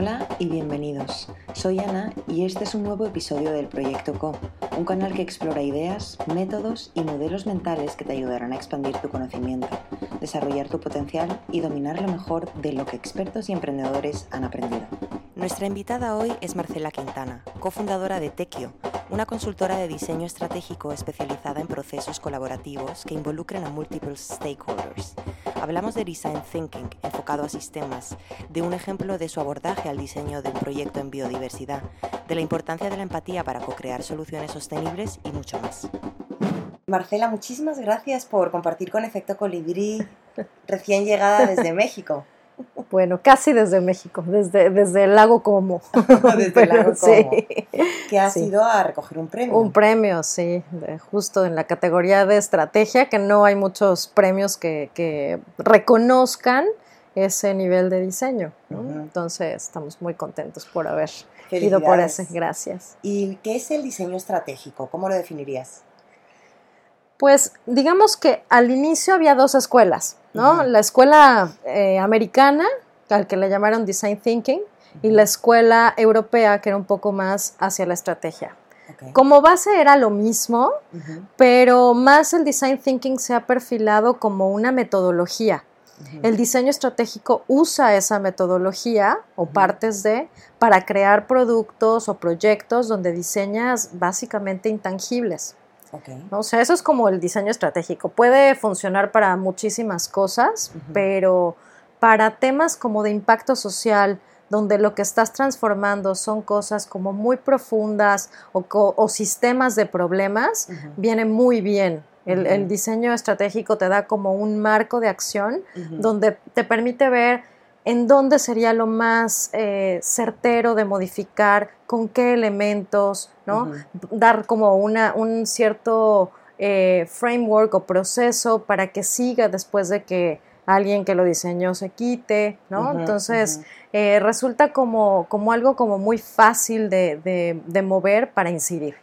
Hola y bienvenidos. Soy Ana y este es un nuevo episodio del Proyecto Co, un canal que explora ideas, métodos y modelos mentales que te ayudarán a expandir tu conocimiento, desarrollar tu potencial y dominar lo mejor de lo que expertos y emprendedores han aprendido. Nuestra invitada hoy es Marcela Quintana, cofundadora de Tequio, una consultora de diseño estratégico especializada en procesos colaborativos que involucren a múltiples stakeholders. Hablamos de design thinking enfocado a sistemas, de un ejemplo de su abordaje al diseño de un proyecto en biodiversidad, de la importancia de la empatía para co-crear soluciones sostenibles y mucho más. Marcela, muchísimas gracias por compartir con Efecto Colibrí, recién llegada desde México. Bueno, casi desde México, desde, desde el lago Como. desde el lago Como. Sí. Que ha sido a recoger un premio. Un premio, sí, justo en la categoría de estrategia, que no hay muchos premios que, que reconozcan ese nivel de diseño. ¿no? Entonces, estamos muy contentos por haber ido por ese. Gracias. ¿Y qué es el diseño estratégico? ¿Cómo lo definirías? Pues digamos que al inicio había dos escuelas, ¿no? Uh -huh. La escuela eh, americana, al que le llamaron Design Thinking, y la escuela europea, que era un poco más hacia la estrategia. Okay. Como base era lo mismo, uh -huh. pero más el Design Thinking se ha perfilado como una metodología. El diseño estratégico usa esa metodología o partes de para crear productos o proyectos donde diseñas básicamente intangibles. Okay. O sea, eso es como el diseño estratégico. Puede funcionar para muchísimas cosas, uh -huh. pero para temas como de impacto social, donde lo que estás transformando son cosas como muy profundas o, o sistemas de problemas, uh -huh. viene muy bien. El, uh -huh. el, diseño estratégico te da como un marco de acción donde te permite ver en dónde sería lo más eh, certero de modificar, con qué elementos, ¿no? Uh -huh. Dar como una, un cierto eh, framework o proceso para que siga después de que alguien que lo diseñó se quite, ¿no? Uh -huh, Entonces, uh -huh. eh, resulta como, como algo como muy fácil de, de, de mover para incidir.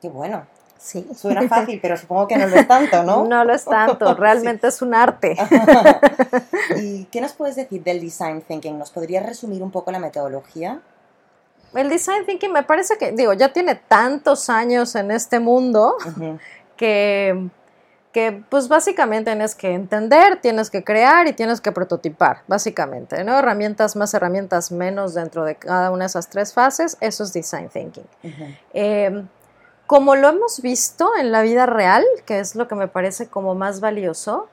Qué bueno. Sí. Suena fácil, pero supongo que no lo es tanto, ¿no? No lo es tanto, realmente sí. es un arte. ¿Y qué nos puedes decir del design thinking? ¿Nos podrías resumir un poco la metodología? El design thinking me parece que, digo, ya tiene tantos años en este mundo uh -huh. que, que, pues básicamente tienes que entender, tienes que crear y tienes que prototipar, básicamente, ¿no? Herramientas más, herramientas menos dentro de cada una de esas tres fases, eso es design thinking. Uh -huh. eh, como lo hemos visto en la vida real, que es lo que me parece como más valioso,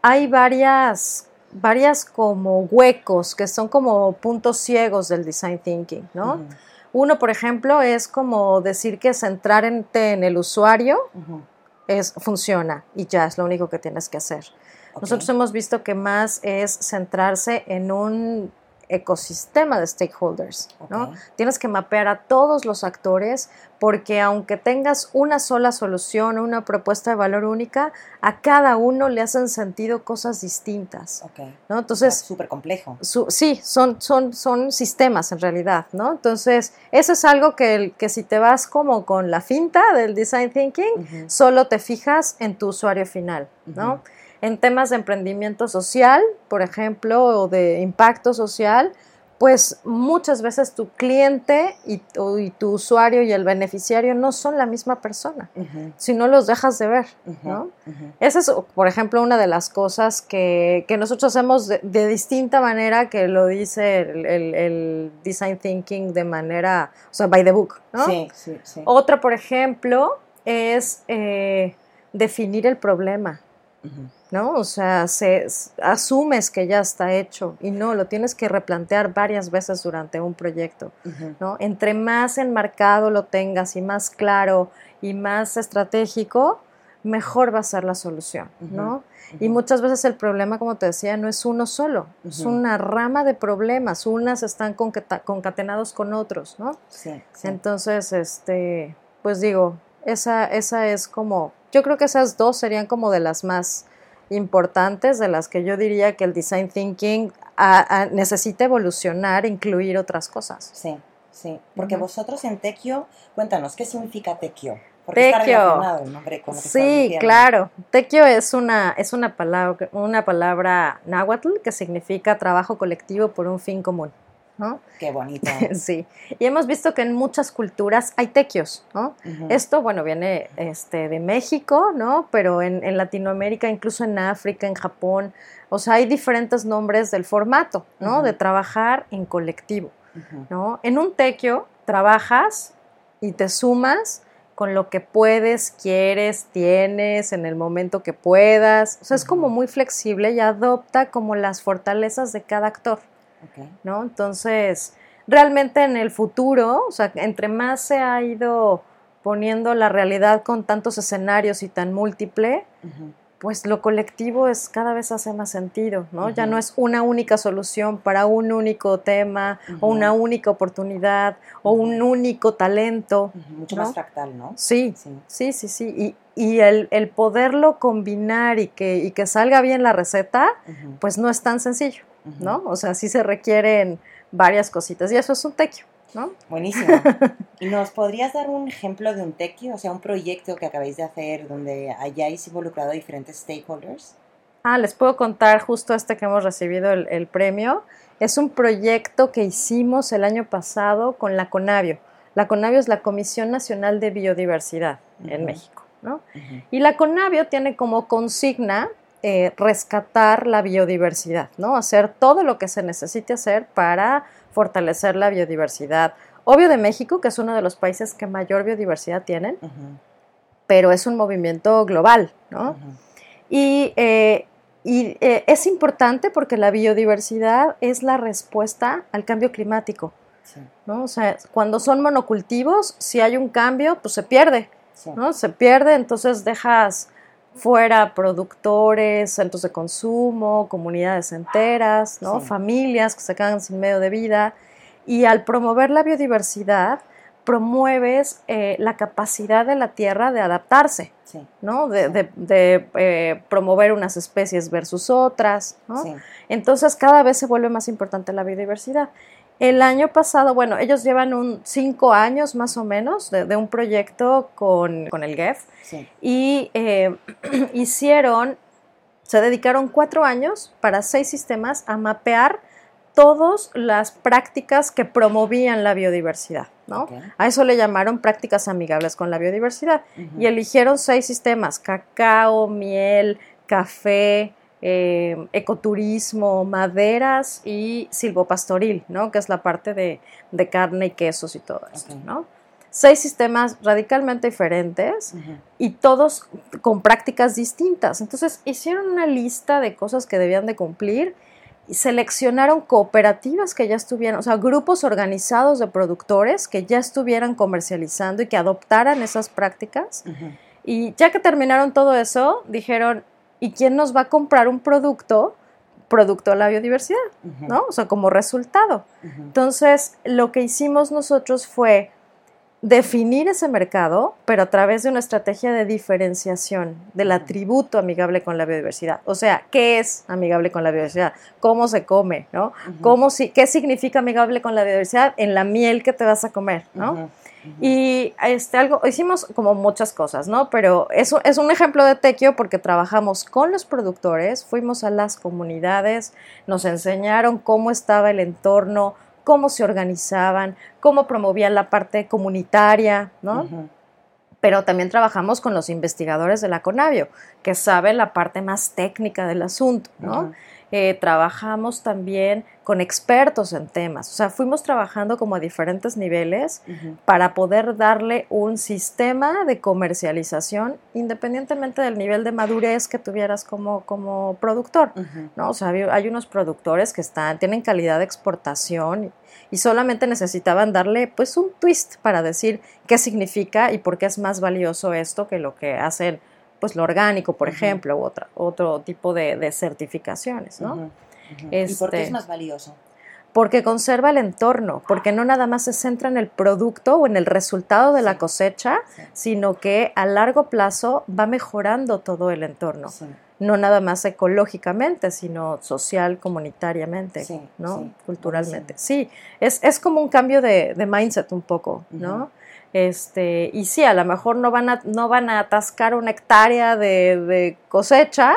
hay varias, varias como huecos que son como puntos ciegos del design thinking, ¿no? Uh -huh. Uno, por ejemplo, es como decir que centrarte en el usuario uh -huh. es, funciona y ya es lo único que tienes que hacer. Okay. Nosotros hemos visto que más es centrarse en un ecosistema de stakeholders, okay. ¿no? Tienes que mapear a todos los actores porque aunque tengas una sola solución o una propuesta de valor única, a cada uno le hacen sentido cosas distintas, okay. ¿no? Entonces, súper complejo. Su, sí, son, son, son sistemas en realidad, ¿no? Entonces, eso es algo que, que si te vas como con la finta del design thinking, uh -huh. solo te fijas en tu usuario final, ¿no? Uh -huh en temas de emprendimiento social, por ejemplo, o de impacto social, pues muchas veces tu cliente y, y tu usuario y el beneficiario no son la misma persona, uh -huh. si no los dejas de ver, uh -huh. ¿no? Uh -huh. Esa es, por ejemplo, una de las cosas que, que nosotros hacemos de, de, distinta manera que lo dice el, el, el, design thinking de manera, o sea, by the book, ¿no? Sí, sí, sí. Otra, por ejemplo, es eh, definir el problema. ¿No? O sea, se, asumes que ya está hecho y no, lo tienes que replantear varias veces durante un proyecto, uh -huh. ¿no? Entre más enmarcado lo tengas y más claro y más estratégico, mejor va a ser la solución, uh -huh. ¿no? Uh -huh. Y muchas veces el problema, como te decía, no es uno solo, es una rama de problemas, unas están concatenados con otros, ¿no? Sí, sí. Entonces, este, pues digo, esa, esa es como, yo creo que esas dos serían como de las más importantes, de las que yo diría que el design thinking a, a, necesita evolucionar, incluir otras cosas. Sí, sí, porque uh -huh. vosotros en Tequio, cuéntanos, ¿qué significa Tequio? Porque Tequio. Está el nombre con lo que sí, claro. Tequio es una, es una palabra, una palabra náhuatl que significa trabajo colectivo por un fin común. ¿No? Qué bonito. sí. Y hemos visto que en muchas culturas hay tequios, ¿no? Esto, bueno, viene este, de México, ¿no? Pero en, en, Latinoamérica, incluso en África, en Japón, o sea, hay diferentes nombres del formato, ¿no? De trabajar en colectivo, ¿no? En un tequio trabajas y te sumas con lo que puedes, quieres, tienes, en el momento que puedas. O sea, es como muy flexible y adopta como las fortalezas de cada actor. ¿No? Entonces, realmente en el futuro, o sea, entre más se ha ido poniendo la realidad con tantos escenarios y tan múltiple, pues lo colectivo es cada vez hace más sentido, ¿no? Ya no es una única solución para un único tema o una única oportunidad o un único talento. Mucho más fractal, ¿no? Sí, sí, sí, sí. Y, y el, el, poderlo combinar y que, y que salga bien la receta, pues no es tan sencillo, ¿no? O sea, sí se requieren varias cositas y eso es un tequio. ¿no? Buenísimo. ¿Y nos podrías dar un ejemplo de un tequio, o sea, un proyecto que acabáis de hacer donde hayáis involucrado a diferentes stakeholders? Ah, les puedo contar justo este que hemos recibido el, premio. Es un proyecto que hicimos el año pasado con la CONAVIO. La CONAVIO es la Comisión Nacional de Biodiversidad en México, ¿no? Y la CONAVIO tiene como consigna eh, rescatar la biodiversidad, ¿no? Hacer todo lo que se necesite hacer para fortalecer la biodiversidad. Obvio de México, que es uno de los países que mayor biodiversidad tienen, pero es un movimiento global, ¿no? Y, eh, eh, es importante porque la biodiversidad es la respuesta al cambio climático, ¿no? O sea, cuando son monocultivos, si hay un cambio, pues se pierde, ¿no? Se pierde, entonces dejas fuera productores, centros de consumo, comunidades enteras, ¿no? familias que se quedan sin medio de vida. Y al promover la biodiversidad, promueves eh, la capacidad de la tierra de adaptarse, ¿no? De, eh, promover unas especies versus otras, ¿no? Entonces cada vez se vuelve más importante la biodiversidad. El año pasado, bueno, ellos llevan un cinco años más o menos de, un proyecto con, el GEF y eh, hicieron, se dedicaron cuatro años para seis sistemas a mapear todas las prácticas que promovían la biodiversidad, ¿no? A eso le llamaron prácticas amigables con la biodiversidad. Y eligieron seis sistemas, cacao, miel, café, eh, ecoturismo, maderas y silvopastoril, ¿no? Que es la parte de, carne y quesos y todo esto, ¿no? Seis sistemas radicalmente diferentes y todos con prácticas distintas. Entonces hicieron una lista de cosas que debían de cumplir y seleccionaron cooperativas que ya estuvieran, o sea, grupos organizados de productores que ya estuvieran comercializando y que adoptaran esas prácticas. Y ya que terminaron todo eso, dijeron, ¿Y quién nos va a comprar un producto? producto de la biodiversidad, ¿no? O sea, como resultado. Entonces, lo que hicimos nosotros fue definir ese mercado, pero a través de una estrategia de diferenciación del atributo amigable con la biodiversidad. O sea, ¿qué es amigable con la biodiversidad? ¿Cómo se come? ¿no? ¿Cómo, ¿Qué significa amigable con la biodiversidad en la miel que te vas a comer? ¿no? Y este, algo, hicimos como muchas cosas, ¿no? Pero eso es un ejemplo de tequio porque trabajamos con los productores, fuimos a las comunidades, nos enseñaron cómo estaba el entorno, cómo se organizaban, cómo promovían la parte comunitaria, ¿no? Pero también trabajamos con los investigadores de la Conavio, que saben la parte más técnica del asunto, ¿no? Eh, trabajamos también con expertos en temas, o sea, fuimos trabajando como a diferentes niveles para poder darle un sistema de comercialización independientemente del nivel de madurez que tuvieras como, como productor, ¿no? O sea, hay unos productores que están, tienen calidad de exportación y solamente necesitaban darle pues un twist para decir qué significa y por qué es más valioso esto que lo que hacen pues lo orgánico, por ejemplo, u otra, otro tipo de, certificaciones, ¿no? ¿Y por qué es este, más valioso? Porque conserva el entorno, porque no nada más se centra en el producto o en el resultado de la cosecha, sino que a largo plazo va mejorando todo el entorno. No nada más ecológicamente, sino social, comunitariamente, ¿no? Culturalmente. Sí, es, es, como un cambio de, mindset un poco, ¿no? Este, y sí, a lo mejor no van a, no van a atascar una hectárea de, cosecha,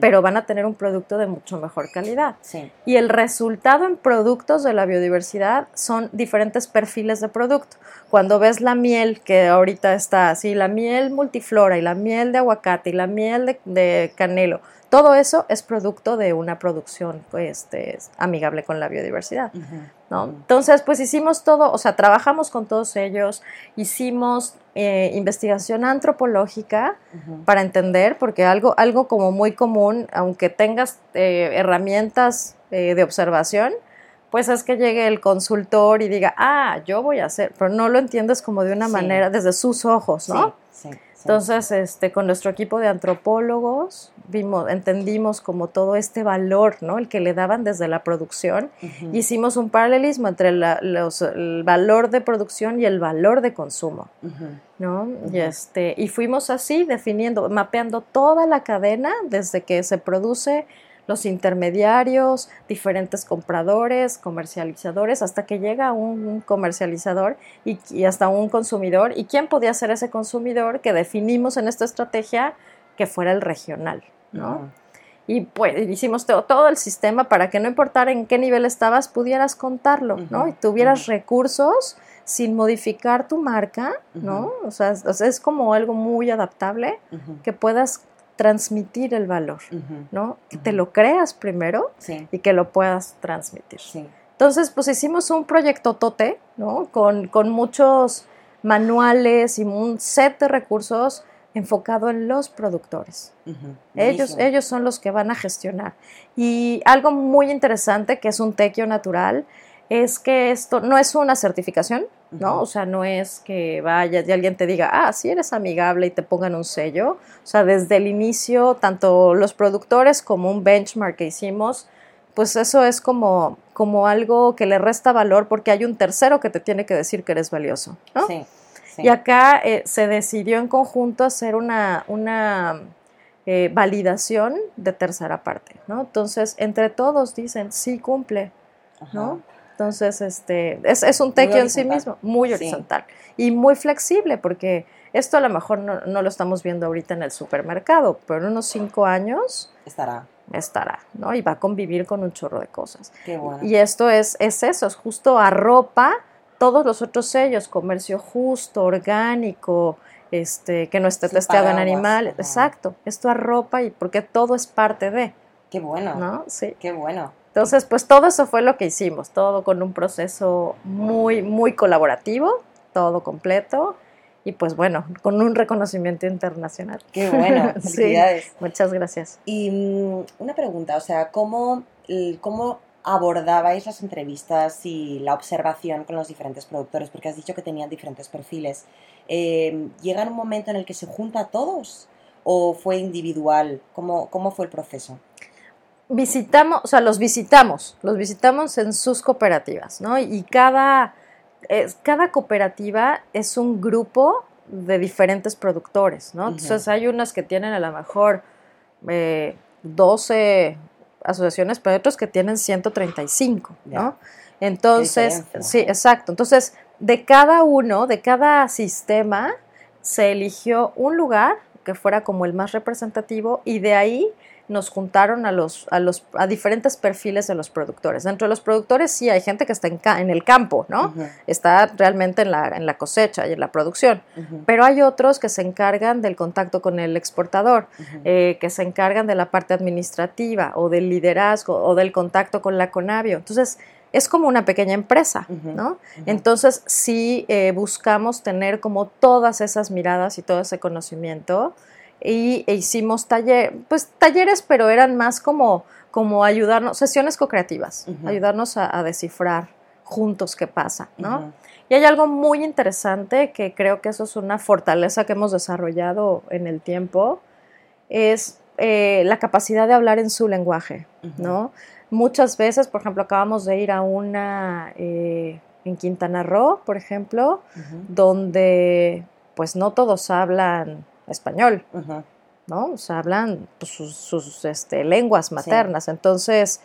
pero van a tener un producto de mucho mejor calidad. Y el resultado en productos de la biodiversidad son diferentes perfiles de producto. Cuando ves la miel, que ahorita está así, la miel multiflora y la miel de aguacate y la miel de canelo, todo eso es producto de una producción pues, este, amigable con la biodiversidad. ¿no? Entonces, pues hicimos todo, o sea, trabajamos con todos ellos, hicimos eh, investigación antropológica para entender, porque algo, algo como muy común, aunque tengas eh, herramientas eh, de observación, pues es que llegue el consultor y diga, ah, yo voy a hacer, pero no lo entiendes como de una manera, desde sus ojos, ¿no? Sí, sí. Entonces, este, con nuestro equipo de antropólogos, vimos, entendimos como todo este valor, ¿no? El que le daban desde la producción. Hicimos un paralelismo entre el valor de producción y el valor de consumo, ¿no? Y, este, y fuimos así definiendo, mapeando toda la cadena desde que se produce los intermediarios, diferentes compradores, comercializadores, hasta que llega un comercializador y, hasta un consumidor. ¿Y quién podía ser ese consumidor que definimos en esta estrategia que fuera el regional? ¿no? Y pues hicimos todo, el sistema para que no importara en qué nivel estabas, pudieras contarlo, ¿no? Y tuvieras recursos sin modificar tu marca, ¿no? O sea, es como algo muy adaptable que puedas transmitir el valor, ¿no? Que te lo creas primero y que lo puedas transmitir. Entonces, pues hicimos un proyecto tote, ¿no? Con, con, muchos manuales y un set de recursos enfocado en los productores. ellos, ellos son los que van a gestionar. Y algo muy interesante, que es un tequio natural, es que esto no es una certificación, ¿no? O sea, no es que vaya y alguien te diga, ah, sí eres amigable y te pongan un sello. O sea, desde el inicio, tanto los productores como un benchmark que hicimos, pues eso es como, como algo que le resta valor porque hay un tercero que te tiene que decir que eres valioso, ¿no? Sí. Y acá eh, se decidió en conjunto hacer una, una eh, validación de tercera parte, ¿no? Entonces, entre todos dicen, sí cumple, ¿no? Entonces, este, es, es un tequio en sí mismo, muy horizontal y muy flexible, porque esto a lo mejor no, no, lo estamos viendo ahorita en el supermercado, pero en unos cinco años estará. Estará, ¿no? Y va a convivir con un chorro de cosas. Qué bueno. Y esto es, es eso, es justo arropa todos los otros sellos, comercio justo, orgánico, este, que no esté testeado en animales. Exacto, esto arropa y porque todo es parte de. Qué bueno. ¿No? Sí. Qué bueno. Entonces, pues todo eso fue lo que hicimos, todo con un proceso muy, muy colaborativo, todo completo y pues bueno, con un reconocimiento internacional. Qué bueno, felicidades. muchas gracias. Y mm, una pregunta, o sea, ¿cómo, ¿cómo abordabais las entrevistas y la observación con los diferentes productores? Porque has dicho que tenían diferentes perfiles. Eh, ¿Llega un momento en el que se junta a todos o fue individual? ¿Cómo, cómo fue el proceso? Visitamos, o sea, los visitamos, los visitamos en sus cooperativas, ¿no? Y cada, cada cooperativa es un grupo de diferentes productores, ¿no? Entonces hay unas que tienen a lo mejor 12 eh, asociaciones, pero hay otros que tienen 135, ¿no? Entonces, sí, exacto. Entonces, de cada uno, de cada sistema, se eligió un lugar que fuera como el más representativo y de ahí nos juntaron a los, a los a diferentes perfiles de los productores. Dentro de los productores sí hay gente que está en, en el campo, ¿no? Está realmente en la, en la, cosecha y en la producción. Pero hay otros que se encargan del contacto con el exportador, eh, que se encargan de la parte administrativa o del liderazgo o del contacto con la Conavio. Entonces, es como una pequeña empresa, ¿no? Entonces, sí eh, buscamos tener como todas esas miradas y todo ese conocimiento y e hicimos taller, pues talleres, pero eran más como, como ayudarnos, sesiones co-creativas, ayudarnos a, descifrar juntos qué pasa, ¿no? Y hay algo muy interesante que creo que eso es una fortaleza que hemos desarrollado en el tiempo, es eh, la capacidad de hablar en su lenguaje, ¿no? Muchas veces, por ejemplo, acabamos de ir a una eh, en Quintana Roo, por ejemplo, donde pues no todos hablan español, ¿no? O sea, hablan pues, sus, este, lenguas maternas. Entonces,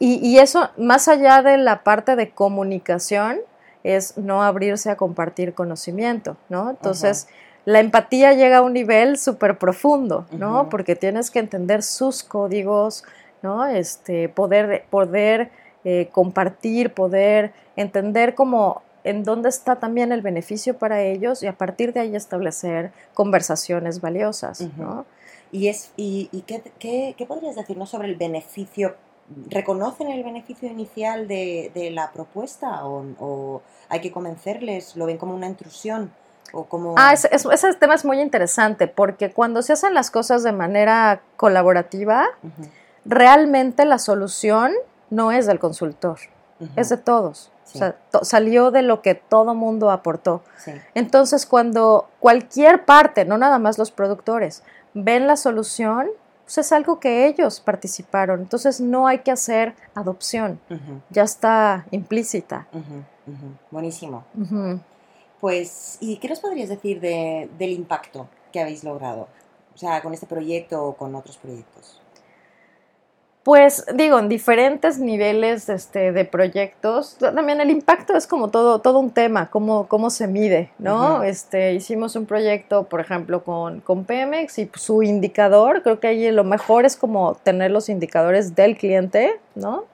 y, eso, más allá de la parte de comunicación, es no abrirse a compartir conocimiento, ¿no? Entonces, la empatía llega a un nivel súper profundo, ¿no? Porque tienes que entender sus códigos, ¿no? Este, poder, poder eh, compartir, poder entender cómo en dónde está también el beneficio para ellos y a partir de ahí establecer conversaciones valiosas, ¿no? ¿Y, es, y, qué, qué, podrías decirnos sobre el beneficio? ¿Reconocen el beneficio inicial de, de la propuesta o, hay que convencerles? ¿Lo ven como una intrusión? O como... Ah, ese, ese, tema es muy interesante porque cuando se hacen las cosas de manera colaborativa, realmente la solución no es del consultor, es de todos. O sea, salió de lo que todo mundo aportó. Entonces, cuando cualquier parte, no nada más los productores, ven la solución, pues es algo que ellos participaron. Entonces, no hay que hacer adopción. Ya está implícita. Buenísimo. Pues, ¿y qué nos podrías decir del impacto que habéis logrado? O sea, con este proyecto o con otros proyectos. Pues digo, en diferentes niveles este, de proyectos, también el impacto es como todo, todo un tema, cómo, cómo se mide, ¿no? este, hicimos un proyecto, por ejemplo, con, con Pemex y su indicador, creo que ahí lo mejor es como tener los indicadores del cliente, ¿no?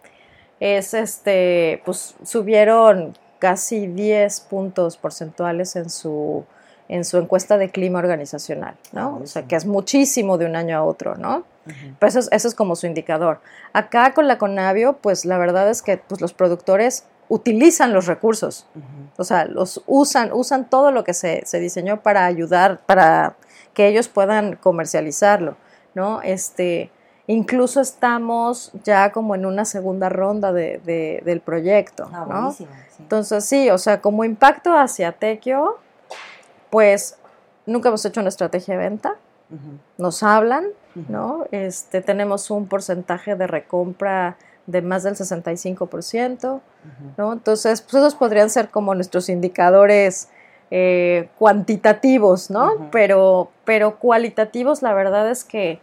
Es este, pues subieron casi 10 puntos porcentuales en su, en su encuesta de clima organizacional, ¿no? Ah, o sea, que es muchísimo de un año a otro, ¿no? Pues eso, es como su indicador. Acá con la Conavio, pues la verdad es que pues, los productores utilizan los recursos, o sea, los usan, usan todo lo que se, diseñó para ayudar, para que ellos puedan comercializarlo, ¿no? Este, incluso estamos ya como en una segunda ronda de, del proyecto, ah, ¿no? Entonces, sí, o sea, como impacto hacia Tequio, pues nunca hemos hecho una estrategia de venta, nos hablan, ¿no? Este, tenemos un porcentaje de recompra de más del 65%, ¿no? Entonces, pues esos podrían ser como nuestros indicadores eh, cuantitativos, ¿no? pero, pero cualitativos, la verdad es que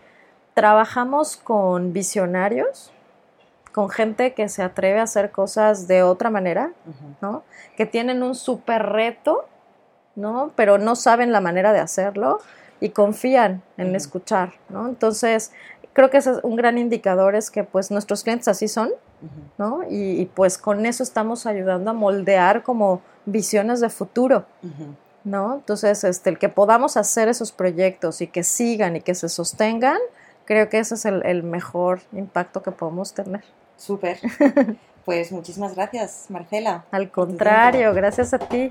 trabajamos con visionarios, con gente que se atreve a hacer cosas de otra manera, ¿no? Que tienen un súper reto, ¿no? Pero no saben la manera de hacerlo y confían en escuchar, ¿no? Entonces, creo que ese es un gran indicador, es que pues nuestros clientes así son, ¿no? Y, pues con eso estamos ayudando a moldear como visiones de futuro, ¿no? Entonces, este, el que podamos hacer esos proyectos y que sigan y que se sostengan, creo que ese es el, mejor impacto que podemos tener. Súper. Pues muchísimas gracias, Marcela. Al contrario, gracias a ti.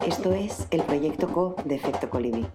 Esto es el proyecto CO de Efecto Colibrí.